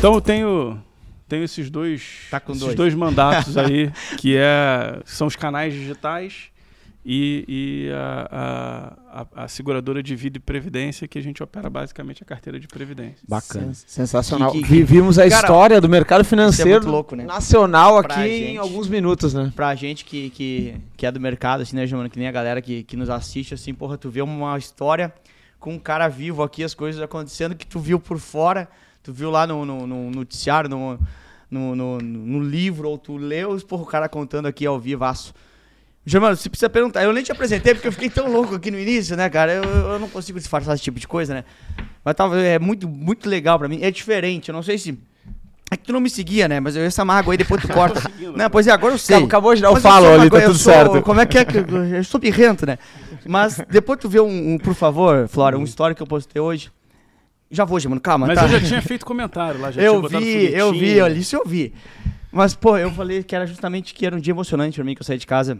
Então eu tenho, tenho esses dois, Tá com esses dois. dois mandatos aí, que é, são os canais digitais e, e a, a- a- a seguradora de vida e previdência, que a gente opera basicamente a carteira de previdência. Bacana. Sens- Sensacional. Que- que- Vivimos a Cara, história do mercado financeiro muito louco, né? nacional Pra aqui gente. em alguns minutos, né? Pra gente que, que, que é do mercado, assim, né, Germano? Que nem a galera que, que nos assiste, assim, porra, tu vê uma história com um cara vivo aqui, as coisas acontecendo que tu viu por fora, tu viu lá no, no, no noticiário, no, no, no, no livro, ou tu leu, porra, o cara contando aqui ao vivaço. Germano, você precisa perguntar. Eu nem te apresentei porque eu fiquei tão louco aqui no início, né, cara? Eu, eu não consigo disfarçar esse tipo de coisa, né? Mas tava, é muito, muito legal pra mim. É diferente, eu não sei se. É que tu não me seguia, né? Mas eu essa mágoa aí depois tu corta. não, pois é, agora eu sei. Acabou de dar o falo ali, tá tudo sou- certo. Como é que é que eu, eu sou birrento, né? Mas depois tu vê um, um, por favor, Flora, um story que eu postei hoje. Já vou, mano, calma, Mas tá? eu já tinha feito comentário lá, já tinha Eu botado vi, eu vi, foguetinho. olha, isso eu vi. Mas, pô, eu falei que era justamente que era um dia emocionante pra mim que eu saí de casa.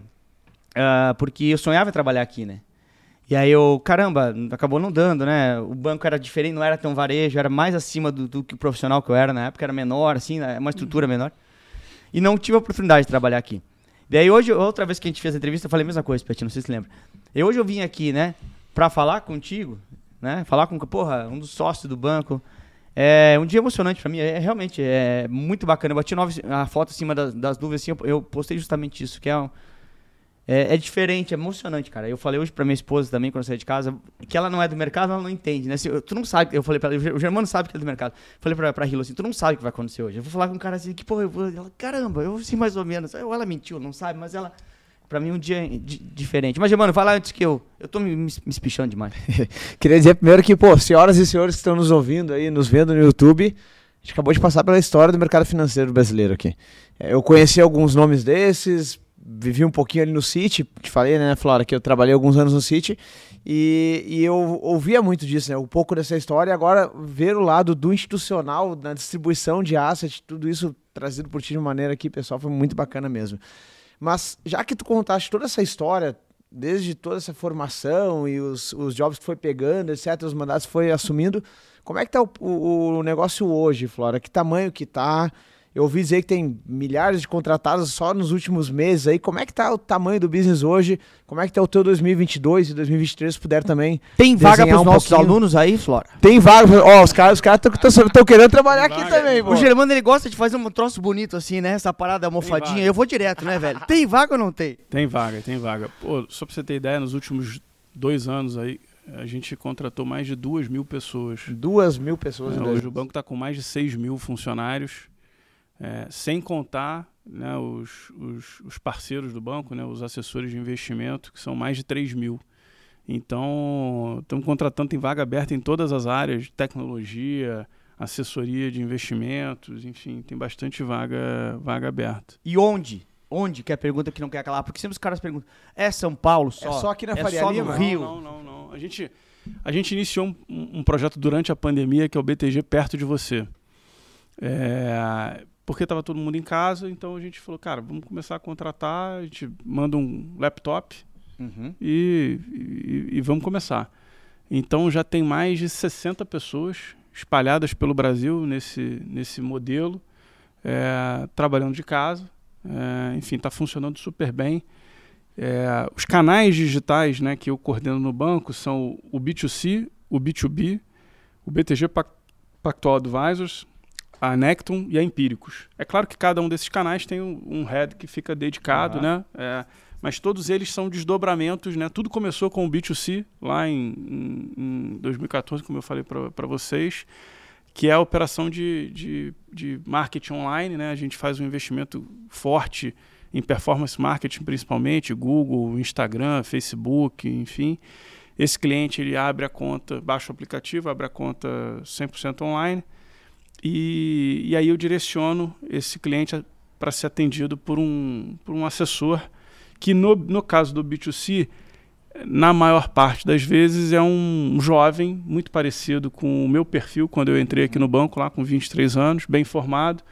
ah, porque eu sonhava em trabalhar aqui, né? E aí eu, caramba, acabou não dando, né? O banco era diferente, não era tão varejo, era mais acima do, do que o profissional que eu era na época, era menor, assim, né? uma estrutura menor. E não tive a oportunidade de trabalhar aqui. Daí hoje, outra vez que a gente fez a entrevista, eu falei a mesma coisa, Peti, não sei se você lembra. E hoje eu vim aqui, né, pra falar contigo, né? Falar com, porra, um dos sócios do banco. É um dia emocionante pra mim, é, realmente, é muito bacana. Eu bati nove, a foto acima das, das nuvens, assim, eu, eu postei justamente isso, que é, um- é, é diferente, é emocionante, cara. Eu falei hoje pra minha esposa também, quando eu saí de casa, que ela não é do mercado, ela não entende, né? Eu- tu não sabe, eu falei pra ela, o Germano sabe que é do mercado. Falei pra, pra Hilo assim, tu não sabe o que vai acontecer hoje. Eu vou falar com um cara assim, que porra, eu vou, ela, caramba, eu sei mais ou menos. Ou ela mentiu, não sabe, mas ela, pra mim, um dia di- diferente. Mas, Germano, fala antes que eu, eu tô me, me, espichando demais. Queria dizer primeiro que, pô, senhoras e senhores que estão nos ouvindo aí, nos vendo no YouTube, a gente acabou de passar pela história do mercado financeiro brasileiro aqui. É, Eu conheci alguns nomes desses, vivi um pouquinho ali no City, te falei, né, Flora, que eu trabalhei alguns anos no City, e, e eu ouvia muito disso, né, um pouco dessa história, e agora ver o lado do institucional, na distribuição de asset, tudo isso trazido por ti de maneira aqui, pessoal, foi muito bacana mesmo. Mas já que tu contaste toda essa história, desde toda essa formação e os, os jobs que foi pegando, etc., os mandatos que foi assumindo, como é que tá o, o, o negócio hoje, Flora? Que tamanho que tá? Eu ouvi dizer que tem milhares de contratados só nos últimos meses aí. Como é que tá o tamanho do business hoje? Como é que tá o teu 2022 e 2023, se puder também? Tem vaga Desenhar pros um nossos pouquinho. alunos aí, Flora? Tem vaga, ó, os caras os caras estão querendo trabalhar Tem aqui vaga, também, tem pô. O Germano, ele gosta de fazer um troço bonito assim, né? Essa parada almofadinha. Eu vou direto, né, velho? Tem vaga ou não tem? Tem vaga, tem vaga. Pô, só pra você ter ideia, nos últimos dois anos aí, a gente contratou mais de duas mil pessoas. Duas mil pessoas É, em hoje o banco está com mais de 6 mil funcionários, é, sem contar né, os, os, os parceiros do banco, né, os assessores de investimento, que são mais de 3 mil. Então, estamos contratando, tem vaga aberta em todas as áreas, tecnologia, assessoria de investimentos, enfim, tem bastante vaga, vaga aberta. E onde? Onde? Que é a pergunta que não quer calar. Porque sempre os caras perguntam, é São Paulo só? É só aqui na é Faria só Lima? no Rio? Não, não, não. não. A gente, a gente iniciou um, um projeto durante a pandemia que é o BTG Perto de Você. É, porque estava todo mundo em casa, então a gente falou, cara, vamos começar a contratar, a gente manda um laptop Uhum. e, e- e vamos começar. Então já tem mais de 60 pessoas espalhadas pelo Brasil nesse, nesse modelo, é, trabalhando de casa. É, enfim, está funcionando super bem. É, os canais digitais né, que eu coordeno no banco são o B2C, o B2B, o BTG Pac- Pactual Advisors, a Necton e a Empíricos. É claro que cada um desses canais tem um, um head que fica dedicado, Aham. né? É, mas todos eles são desdobramentos, né? Tudo começou com o B2C lá em, em- em 2014, como eu falei para vocês, que é a operação de, de, de marketing online, né? A gente faz um investimento forte em performance marketing, principalmente, Google, Instagram, Facebook, enfim. Esse cliente ele abre a conta, baixa o aplicativo, abre a conta 100% online e, e aí eu direciono esse cliente para ser atendido por um, por um assessor que no, no caso do B2C, na maior parte das vezes é um jovem muito parecido com o meu perfil quando eu entrei aqui no banco lá com 23 anos, bem formado,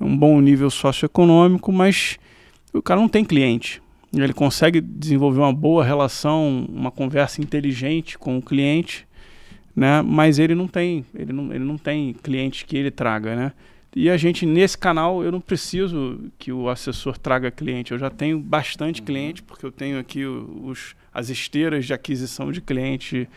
um bom nível socioeconômico, mas o cara não tem cliente. Ele consegue desenvolver uma boa relação, uma conversa inteligente com o cliente, né? Mas ele não tem, ele não, ele não tem clientes que ele traga, né? E a gente, nesse canal, eu não preciso que o assessor traga cliente. Eu já tenho bastante uhum. cliente, porque eu tenho aqui os, as esteiras de aquisição de cliente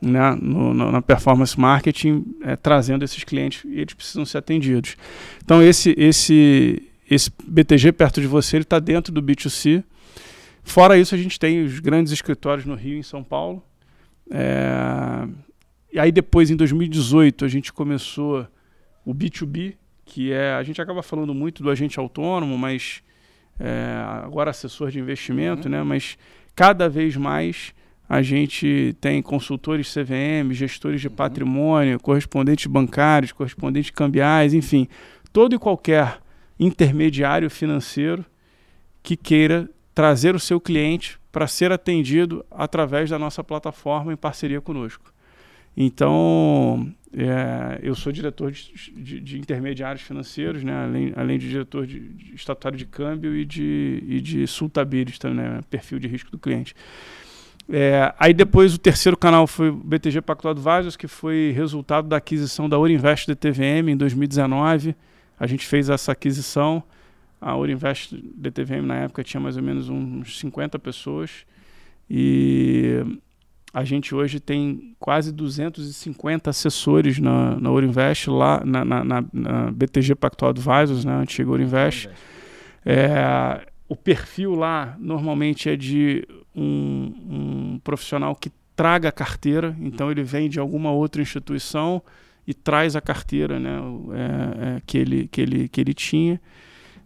né, no, no, na performance marketing, é, trazendo esses clientes e eles precisam ser atendidos. Então, esse, esse, esse BTG perto de você, ele está dentro do B2C. Fora isso, a gente tem os grandes escritórios no Rio e em São Paulo. É, e aí depois, em 2018, a gente começou o B2B, que é a gente acaba falando muito do agente autônomo, mas é, agora assessor de investimento, uhum. né? Mas cada vez mais a gente tem consultores CVM, gestores de uhum. patrimônio, correspondentes bancários, correspondentes cambiais, enfim, todo e qualquer intermediário financeiro que queira trazer o seu cliente para ser atendido através da nossa plataforma em parceria conosco. Então, é, eu sou diretor de, de, de, intermediários financeiros, né? além, além de diretor de, de estatuário de câmbio e de, e de sultabilis também, né? perfil de risco do cliente. É, aí depois o terceiro canal foi o BTG Pactual Advisors, que foi resultado da aquisição da Orinvest DTVM em 2019. A gente fez essa aquisição. A Orinvest DTVM na época tinha mais ou menos uns 50 pessoas. E a gente hoje tem quase 250 assessores na, na Orinvest, lá na, na, na BTG Pactual Advisors, né, antiga Orinvest. É, o perfil lá normalmente é de um, um, profissional que traga a carteira, então ele vem de alguma outra instituição e traz a carteira né, é, é, que, ele, que, ele, que ele tinha.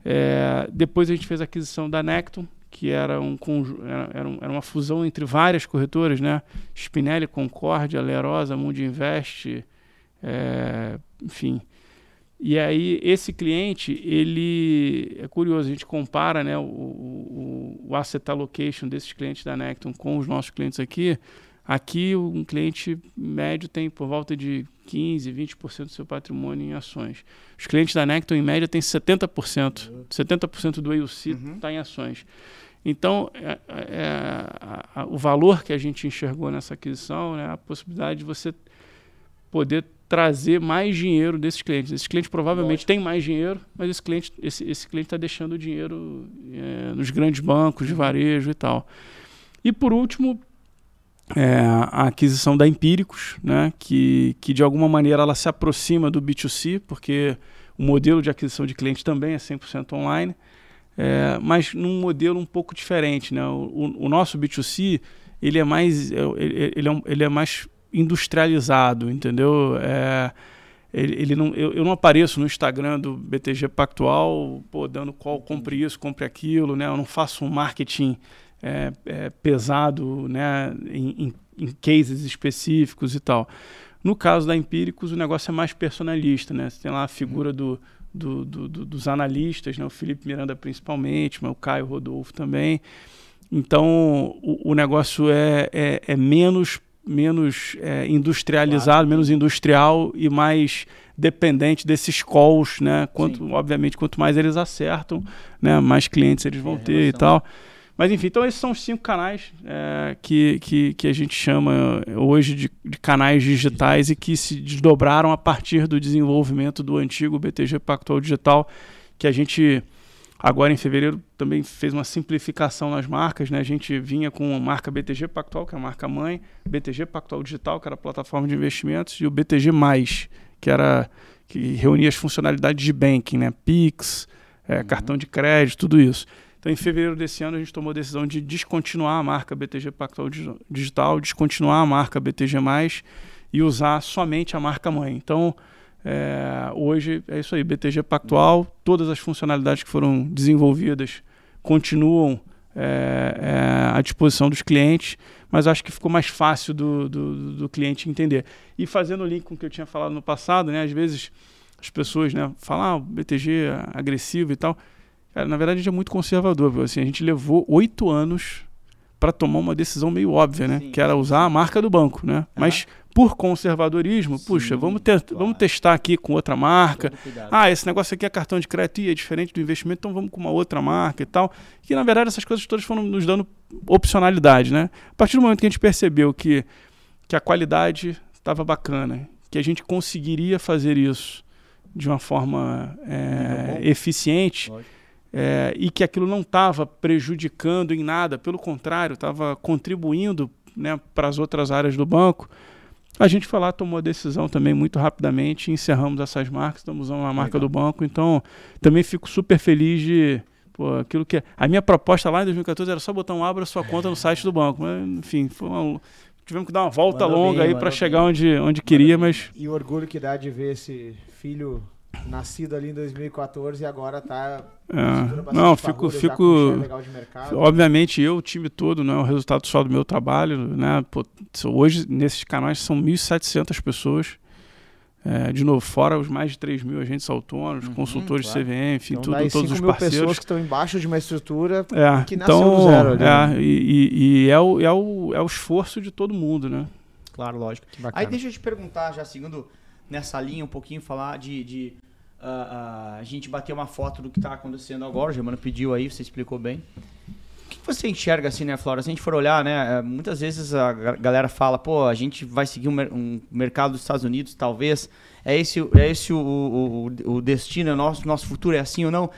É, depois a gente fez a aquisição da Necton, que era, um, era, era uma fusão entre várias corretoras, né? Spinelli, Concórdia, Lerosa, Mundi Invest, é, enfim. E aí esse cliente, ele é curioso, a gente compara né, o, o, o asset allocation desses clientes da Necton com os nossos clientes aqui. Aqui um cliente médio tem por volta de 15, 20% do seu patrimônio em ações. Os clientes da Necton, em média, têm 70%. 70% do AUC está uhum. Tá em ações. Então, é, é, a, o valor que a gente enxergou nessa aquisição, né, a possibilidade de você poder trazer mais dinheiro desses clientes. Esse cliente provavelmente Lógico. tem mais dinheiro, mas esse cliente esse, esse cliente está deixando o dinheiro é, nos grandes bancos de varejo e tal. E por último, é, a aquisição da Empíricos, né, que, que de alguma maneira ela se aproxima do B2C, porque o modelo de aquisição de clientes também é 100% online é, mas num modelo um pouco diferente. Né? O, o, nosso B2C ele é mais, é, ele, ele, é, ele é mais industrializado, entendeu? É, ele, ele não, eu, eu, não apareço no Instagram do BTG Pactual pô, dando qual compre isso, compre aquilo, né? Eu não faço um marketing é, é, pesado né? Em, em, em, cases específicos e tal. No caso da Empíricos, o negócio é mais personalista, né? Você tem lá a figura do, do, do, do, dos analistas, né? o Felipe Miranda principalmente, mas o Caio Rodolfo também. Então o, o negócio é, é, é, menos, menos é, industrializado, claro. menos industrial e mais dependente desses calls, né? Quanto, obviamente, quanto mais eles acertam, né? mais clientes eles vão ter e tal. Mas enfim, então esses são os cinco canais é, que, que, que a gente chama hoje de, de, canais digitais e que se desdobraram a partir do desenvolvimento do antigo BTG Pactual Digital, que a gente agora em fevereiro também fez uma simplificação nas marcas. Né? A gente vinha com a marca BTG Pactual, que é a marca mãe, BTG Pactual Digital, que era a plataforma de investimentos, e o BTG, que era que reunia as funcionalidades de banking, né? Pix, é, uhum. cartão de crédito, tudo isso. Então, em fevereiro desse ano, a gente tomou a decisão de descontinuar a marca BTG Pactual Digital, descontinuar a marca BTG, e usar somente a marca mãe. Então, é, hoje é isso aí, BTG Pactual, todas as funcionalidades que foram desenvolvidas continuam é, é, à disposição dos clientes, mas acho que ficou mais fácil do, do, do, cliente entender. E fazendo o link com o que eu tinha falado no passado, né, às vezes as pessoas né, falam, ah, BTG é agressivo e tal. Cara, na verdade, a gente é muito conservador. Assim, a gente levou oito anos para tomar uma decisão meio óbvia, né? Sim. Que era usar a marca do banco, né? Mas por conservadorismo, Sim, puxa, vamos, ter, claro. vamos testar aqui com outra marca. Ah, esse negócio aqui é cartão de crédito e é diferente do investimento, então vamos com uma outra marca e tal. Que na verdade essas coisas todas foram nos dando opcionalidade, né? A partir do momento que a gente percebeu que, que a qualidade estava bacana, que a gente conseguiria fazer isso de uma forma é, eficiente é, e que aquilo não estava prejudicando em nada, pelo contrário, estava contribuindo né, para as outras áreas do banco. A gente foi lá, tomou a decisão também muito rapidamente, encerramos essas marcas, estamos usando a marca Legal. do banco, então também fico super feliz de pô, aquilo que a minha proposta lá em 2014 era só botar um abra sua conta no site do banco, mas enfim, uma, tivemos que dar uma volta mandou longa bem, aí para chegar onde onde queria, mas e o orgulho que dá de ver esse filho nascido ali em 2014 e agora está é. não fico fico obviamente eu o time todo não é o resultado só do meu trabalho né Pô, hoje nesses canais são 1.700 pessoas é, de novo fora os mais de 3 mil agentes autônomos uhum, consultores claro. CVM enfim então, tudo todos os mil parceiros pessoas que estão embaixo de uma estrutura é, que nasceu então, do zero ali, é, né? e, e, é, o, é, o, é o esforço de todo mundo né claro lógico aí deixa eu te perguntar já segundo nessa linha um pouquinho, falar de. de uh, uh, a gente bater uma foto do que está acontecendo agora. O Germano pediu aí, você explicou bem. O que você enxerga assim, né, Flora? Se a gente for olhar, né, é, muitas vezes a galera fala, pô, a gente vai seguir um, um mercado dos Estados Unidos, talvez. É esse, é esse o, o, o destino, é nosso, nosso futuro é assim ou não?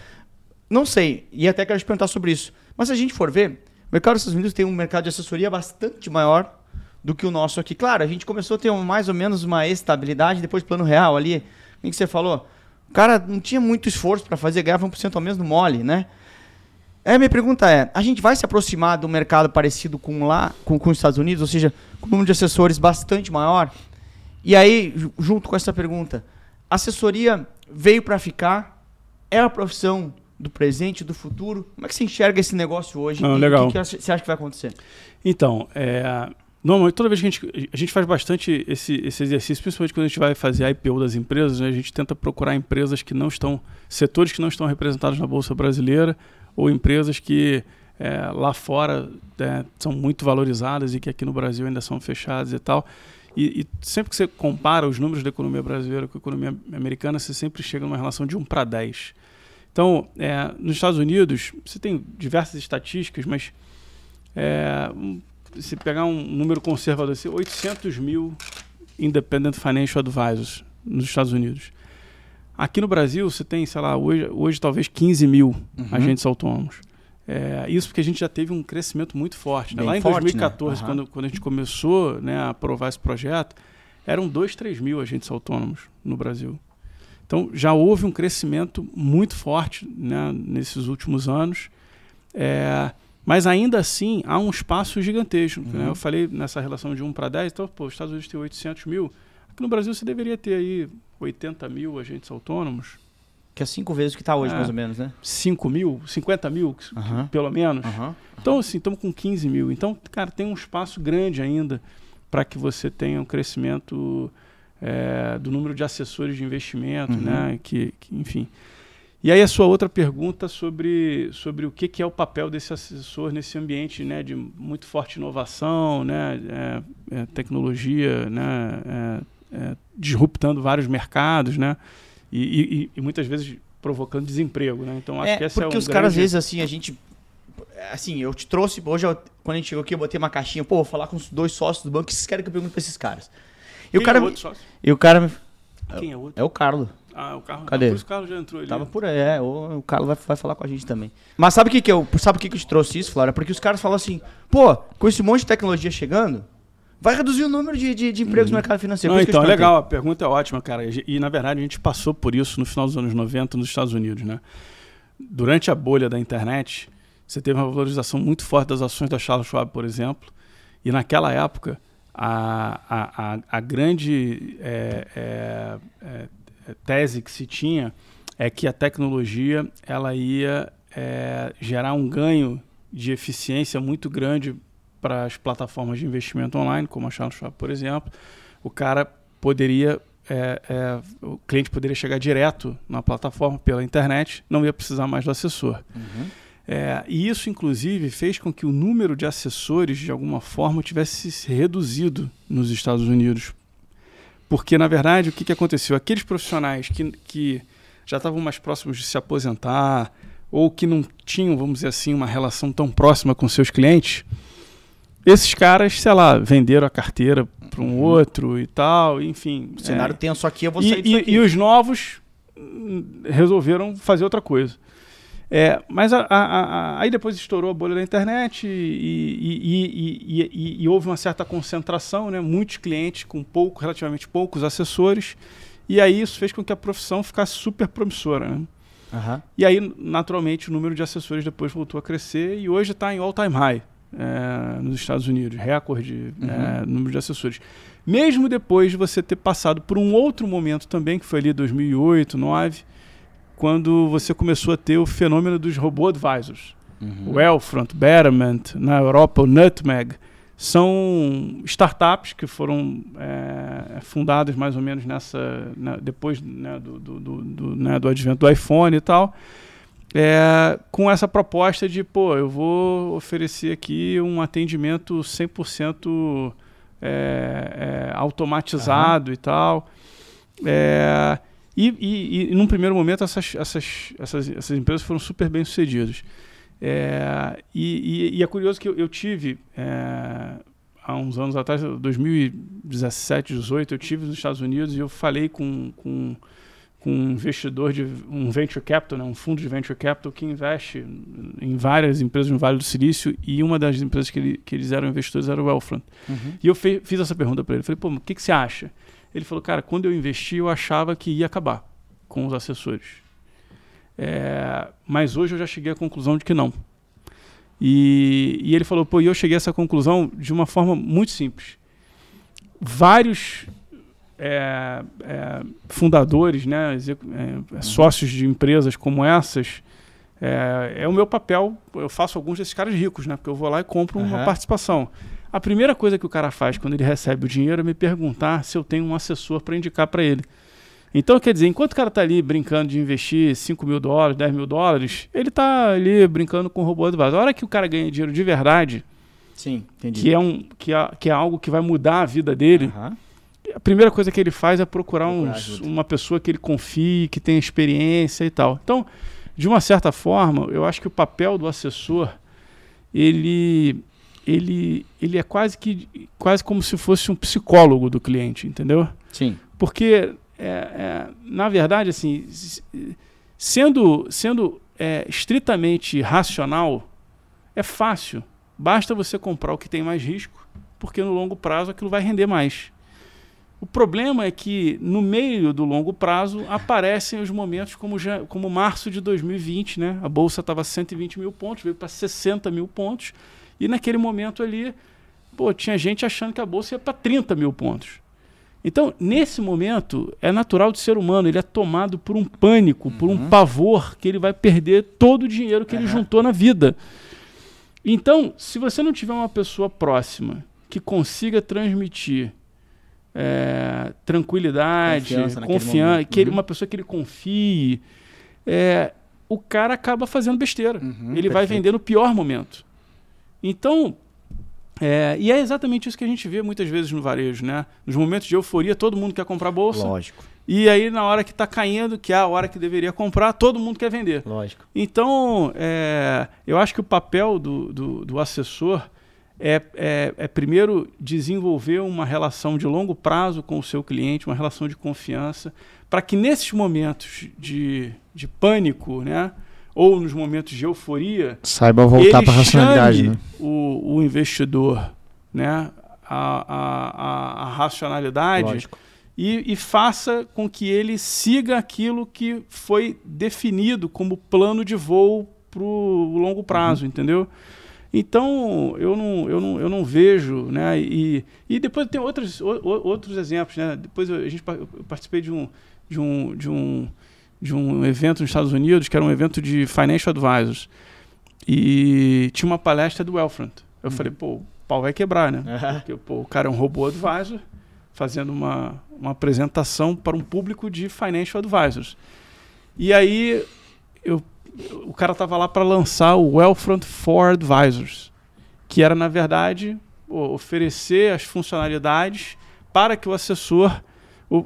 Não sei, e até quero te perguntar sobre isso. Mas se a gente for ver, o mercado dos Estados Unidos tem um mercado de assessoria bastante maior do que o nosso aqui. Claro, a gente começou a ter mais ou menos uma estabilidade, depois plano real ali. O que você falou? O cara não tinha muito esforço para fazer, ganhava 1% ao mês no mole, né? É, minha pergunta é, a gente vai se aproximar de um mercado parecido com lá, com, com os Estados Unidos, ou seja, com um número de assessores bastante maior? E aí, junto com essa pergunta, assessoria veio para ficar? É a profissão do presente, do futuro? Como é que você enxerga esse negócio hoje? Não, legal. O que, que você acha que vai acontecer? Então, é, Normalmente, toda vez que a gente, a gente faz bastante esse, esse exercício, principalmente quando a gente vai fazer a IPO das empresas, né, a gente tenta procurar empresas que não estão, setores que não estão representados na Bolsa Brasileira, ou empresas que é, lá fora é, são muito valorizadas e que aqui no Brasil ainda são fechadas e tal. E, e, sempre que você compara os números da economia brasileira com a economia americana, você sempre chega numa relação de 1 para 10. Então, é, nos Estados Unidos, você tem diversas estatísticas, mas é, se pegar um número conservador, assim, 800 mil Independent Financial Advisors nos Estados Unidos. Aqui no Brasil, você tem, sei lá, hoje, hoje talvez 15 mil uhum. agentes autônomos. É, isso porque a gente já teve um crescimento muito forte. Né? Lá em forte, 2014, né? uhum. quando, quando a gente começou né, a aprovar esse projeto, eram 2, 3 mil agentes autônomos no Brasil. Então já houve um crescimento muito forte né, nesses últimos anos. É, mas ainda assim, há um espaço gigantesco. Né? Uhum. Né? Eu falei nessa relação de 1 para 10, então, pô, os Estados Unidos tem 800 mil. Aqui no Brasil você deveria ter aí 80 mil agentes autônomos. Que é cinco vezes o que está hoje, é, mais ou menos, né? 5 mil, 50 mil, uhum. pelo menos. Uhum. Então, assim, estamos com 15 mil. Então, cara, tem um espaço grande ainda para que você tenha um crescimento é, do número de assessores de investimento, uhum. né? Que, que, enfim. E aí a sua outra pergunta sobre, sobre o que, que é o papel desse assessor nesse ambiente né, de muito forte inovação, né, é, é, tecnologia, né, é, é disruptando vários mercados, né, e, e, e, muitas vezes provocando desemprego. Né? Então acho é, que porque é um os caras às vezes assim a gente assim eu te trouxe hoje eu, quando a gente chegou aqui eu botei uma caixinha pô vou falar com os dois sócios do banco que vocês querem que eu pergunte para esses caras. E Quem o cara é o outro sócio? E o cara quem é o outro? É o Carlos. Ah, o carro. Cadê? Isso o já entrou ali. Tava por aí, é. O, o Carlos vai, vai falar com a gente também. Mas sabe o que, que eu. Sabe o que, que eu te trouxe isso, Flora? Porque os caras falam assim, pô, com esse monte de tecnologia chegando, vai reduzir o número de, de, de empregos uhum. no mercado financeiro. Não, então, é legal, a pergunta é ótima, cara. E, e, na verdade, a gente passou por isso no final dos anos 90 nos Estados Unidos, né? Durante a bolha da internet, você teve uma valorização muito forte das ações da Charles Schwab, por exemplo. E naquela época, a, a, a, a grande é, é, é, tese que se tinha é que a tecnologia ela ia é, gerar um ganho de eficiência muito grande para as plataformas de investimento online, como a Charles Schwab, por exemplo. O cara poderia, é, é, o cliente poderia chegar direto na plataforma pela internet, não ia precisar mais do assessor. Uhum. É, e isso, inclusive, fez com que o número de assessores, de alguma forma, tivesse se reduzido nos Estados Unidos porque, na verdade, o que, que aconteceu? Aqueles profissionais que, que já estavam mais próximos de se aposentar ou que não tinham, vamos dizer assim, uma relação tão próxima com seus clientes, esses caras, sei lá, venderam a carteira para um outro e tal, enfim. O cenário é, tenso aqui, eu vou e, sair disso e- aqui. e os novos resolveram fazer outra coisa. É, mas a- a- a- aí depois estourou a bolha da internet e, e- e- houve uma certa concentração, né? muitos clientes com pouco, relativamente poucos assessores, e aí isso fez com que a profissão ficasse super promissora. Né? Aham. E aí, naturalmente, o número de assessores depois voltou a crescer e hoje está em all-time high é, nos Estados Unidos, recorde é, número de assessores. Mesmo depois de você ter passado por um outro momento também, que foi ali 2008, 2009, quando você começou a ter o fenômeno dos robô advisors. O Elfront, Betterment, na Europa o Nutmeg, são startups que foram é, fundadas mais ou menos nessa na- depois né, do, do, do, do, né, do advento do iPhone e tal, é, com essa proposta de, pô, eu vou oferecer aqui um atendimento 100% é, é, automatizado e tal. É, e, e, e num primeiro momento essas, essas, essas, essas empresas foram super bem sucedidas. É, e, e- é curioso que eu, eu tive, é, há uns anos atrás, 2017, 2018, eu tive nos Estados Unidos e eu falei com, com, com um investidor de um venture capital, né, um fundo de venture capital que investe em várias empresas no Vale do Silício e uma das empresas que, ele, que eles eram investidores era o Wellfront. E eu fe- fiz essa pergunta para ele. Falei, pô, o que, que você acha? Ele falou, cara, quando eu investi, eu achava que ia acabar com os assessores. É, mas hoje eu já cheguei à conclusão de que não. E, e ele falou, pô, e eu cheguei a essa conclusão de uma forma muito simples. Vários é, é, fundadores, né, execu- é, sócios de empresas como essas, é, é o meu papel. Eu faço alguns desses caras ricos, né? Porque eu vou lá e compro uma Aham. participação. A primeira coisa que o cara faz quando ele recebe o dinheiro é me perguntar se eu tenho um assessor para indicar para ele. Então, quer dizer, enquanto o cara tá ali brincando de investir 5 mil dólares, 10 mil dólares, ele tá ali brincando com o robô advisor. A hora que o cara ganha dinheiro de verdade, Sim, entendi. que é, um, que, é, que é algo que vai mudar a vida dele, Aham. a primeira coisa que ele faz é procurar, Procurar uns- uma pessoa que ele confie, que tenha experiência e tal. Então, de uma certa forma, eu acho que o papel do assessor, ele, ele, ele é quase que quase como se fosse um psicólogo do cliente, entendeu? Sim. Porque, é, é, na verdade, assim, sendo, sendo é, estritamente racional, é fácil. Basta você comprar o que tem mais risco, porque no longo prazo aquilo vai render mais. O problema é que no meio do longo prazo aparecem os momentos como, já, como março de 2020, né? A bolsa estava 120 mil pontos, veio para 60 mil pontos, e naquele momento ali, pô, tinha gente achando que a bolsa ia para 30 mil pontos. Então, nesse momento, é natural do ser humano, ele é tomado por um pânico, por um pavor que ele vai perder todo o dinheiro que ele Aham. juntou na vida. Então, se você não tiver uma pessoa próxima que consiga transmitir é, tranquilidade, Confiança confiança, que ele, Uhum. uma pessoa que ele confie, é, o cara acaba fazendo besteira. Uhum, ele vai perfeito. vender no pior momento. Então, é, e é exatamente isso que a gente vê muitas vezes no varejo, né? Nos momentos de euforia, todo mundo quer comprar bolsa. Lógico, E aí, na hora que está caindo, que é a hora que deveria comprar, todo mundo quer vender. lógico. Então, é, eu acho que o papel do, do, do assessor é, é, é, primeiro, desenvolver uma relação de longo prazo com o seu cliente, uma relação de confiança, para que nesses momentos de, de pânico, né, ou nos momentos de euforia, Saiba voltar para racionalidade, chame né? o, o investidor né, a, a, a, a racionalidade Lógico. e, e faça com que ele siga aquilo que foi definido como plano de voo para o longo prazo, entendeu? Então, eu não, eu não, eu não vejo, né? E, e depois tem outros, o- outros exemplos, né? Depois eu, a gente, eu participei de um, de, um, de, um, de um evento nos Estados Unidos, que era um evento de Financial Advisors. E tinha uma palestra do Elfront. Eu falei, pô, o pau vai quebrar, né? Aham. Porque pô, o cara é um robô advisor fazendo uma, uma apresentação para um público de financial advisors. E aí eu, o cara tava lá para lançar o Wellfront for Advisors, que era na verdade oferecer as funcionalidades para que o assessor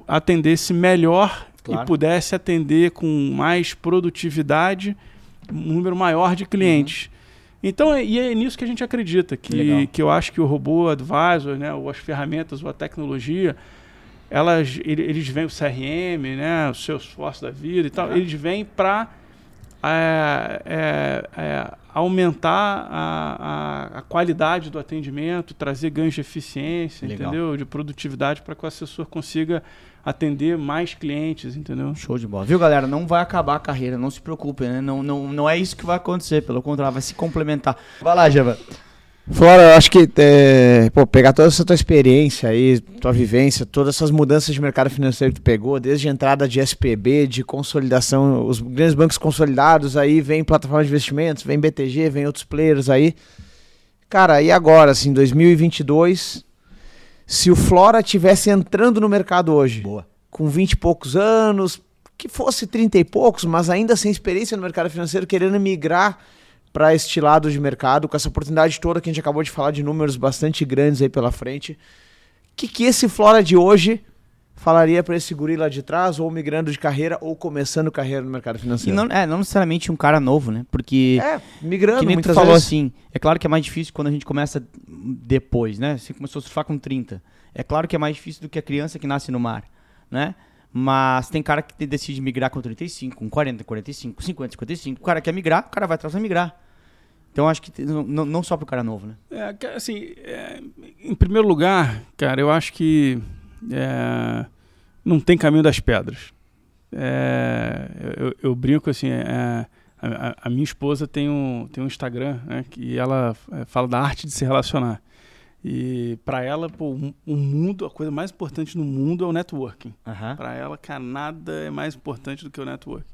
atendesse melhor Claro. e pudesse atender com mais produtividade um número maior de clientes. Então, é- e é nisso que a gente acredita, Legal. que, que eu acho que o robô advisor, né, ou as ferramentas, ou a tecnologia, elas, ele- eles vêm, o CRM, né, os seus esforços da vida e tal, eles vêm para aumentar a, a, a qualidade do atendimento, trazer ganhos de eficiência, Legal. entendeu? De produtividade para que o assessor consiga atender mais clientes, entendeu? Show de bola. Viu, galera? Não vai acabar a carreira, não se preocupe, né? Não, não, não é isso que vai acontecer, pelo contrário, vai se complementar. Vai lá, Java. Flora, eu acho que é, pô, pegar toda essa tua experiência aí, tua vivência, todas essas mudanças de mercado financeiro que tu pegou, desde a entrada de SPB, de consolidação, os grandes bancos consolidados, aí vem plataforma de investimentos, vem BTG, vem outros players aí. Cara, e agora, assim, 2022, se o Flora tivesse entrando no mercado hoje, Boa. com 20 e poucos anos, que fosse 30 e poucos, mas ainda sem experiência no mercado financeiro, querendo migrar para este lado de mercado, com essa oportunidade toda que a gente acabou de falar de números bastante grandes aí pela frente. O que, que esse Flora de hoje falaria para esse guri lá de trás, ou migrando de carreira, ou começando carreira no mercado financeiro? não, é, não necessariamente um cara novo, né? Porque, É, migrando, que nem tu muitas falou vezes. assim, é claro que é mais difícil quando a gente começa depois, né? Você começou a surfar com 30. É claro que é mais difícil do que a criança que nasce no mar, né? Mas tem cara que decide migrar com 35, com 40, 45, com 50, 55. O cara quer migrar, o cara vai atrás vai migrar. Então acho que não, não só pro cara novo, né? É, assim, é, em primeiro lugar, cara, eu acho que é, não tem caminho das pedras. É, eu, eu brinco assim, é, a, a- a minha esposa tem um, tem um Instagram, né, que ela é, fala da arte de se relacionar. E para ela, pô, o mundo, a coisa mais importante no mundo é o networking. Aham. Para ela, cara, nada é mais importante do que o network.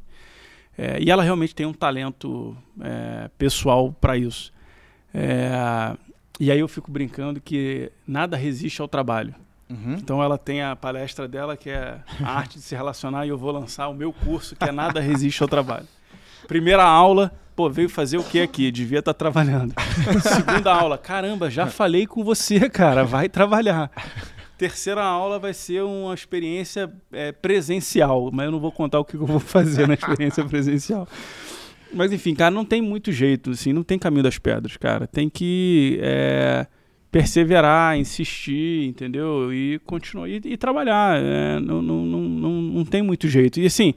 É, e ela realmente tem um talento é, pessoal para isso. É, e aí eu fico brincando que nada resiste ao trabalho. Uhum. Então ela tem a palestra dela que é a arte de se relacionar e eu vou lançar o meu curso que é nada resiste ao trabalho. Primeira aula, pô, veio fazer o que aqui? Devia estar trabalhando. Segunda aula, caramba, já falei com você, cara, vai trabalhar. Terceira aula vai ser uma experiência é, presencial, mas eu não vou contar o que eu vou fazer na experiência presencial. Mas enfim, cara, não tem muito jeito, assim, não tem caminho das pedras, cara. Tem que é, perseverar, insistir, entendeu? E continuar e, e trabalhar. é, não, não, não, não, não tem muito jeito. E assim,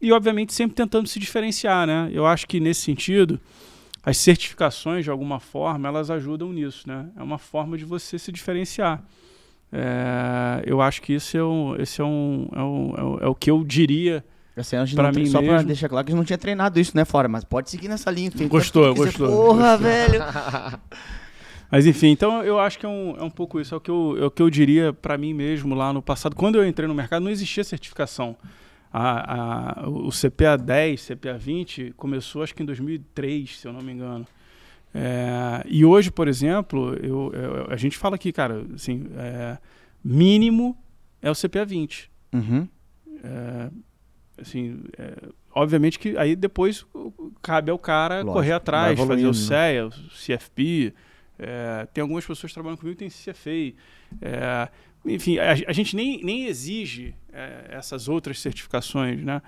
e obviamente sempre tentando se diferenciar, né? Eu acho que nesse sentido, as certificações, de alguma forma, elas ajudam nisso, né? É uma forma de você se diferenciar. É, eu acho que isso é, um, esse é, um, é, um, é, o- é o que eu diria. Assim, a gente Pra mim só pra mesmo. deixar claro que a gente não tinha treinado isso, né, fora, mas pode seguir nessa linha. Tem Gostou, gostou, Porra, gostou. velho. Mas enfim, então eu acho que é um, é um pouco isso. É o que eu, é o que eu diria para mim mesmo lá no passado. Quando eu entrei no mercado, não existia certificação. A, a, o CPA 10, CPA 20 começou acho que em 2003, se eu não me engano. É, e hoje, por exemplo, eu, eu- a gente fala aqui, cara, assim, é, mínimo é o CPA 20. Uhum. É, assim, é, obviamente que aí depois cabe ao cara Lógico, correr atrás, fazer o né? CEA, o CFP. é, tem algumas pessoas que trabalham comigo que têm CFA. É, enfim, a, a gente nem, nem exige é, essas outras certificações, né?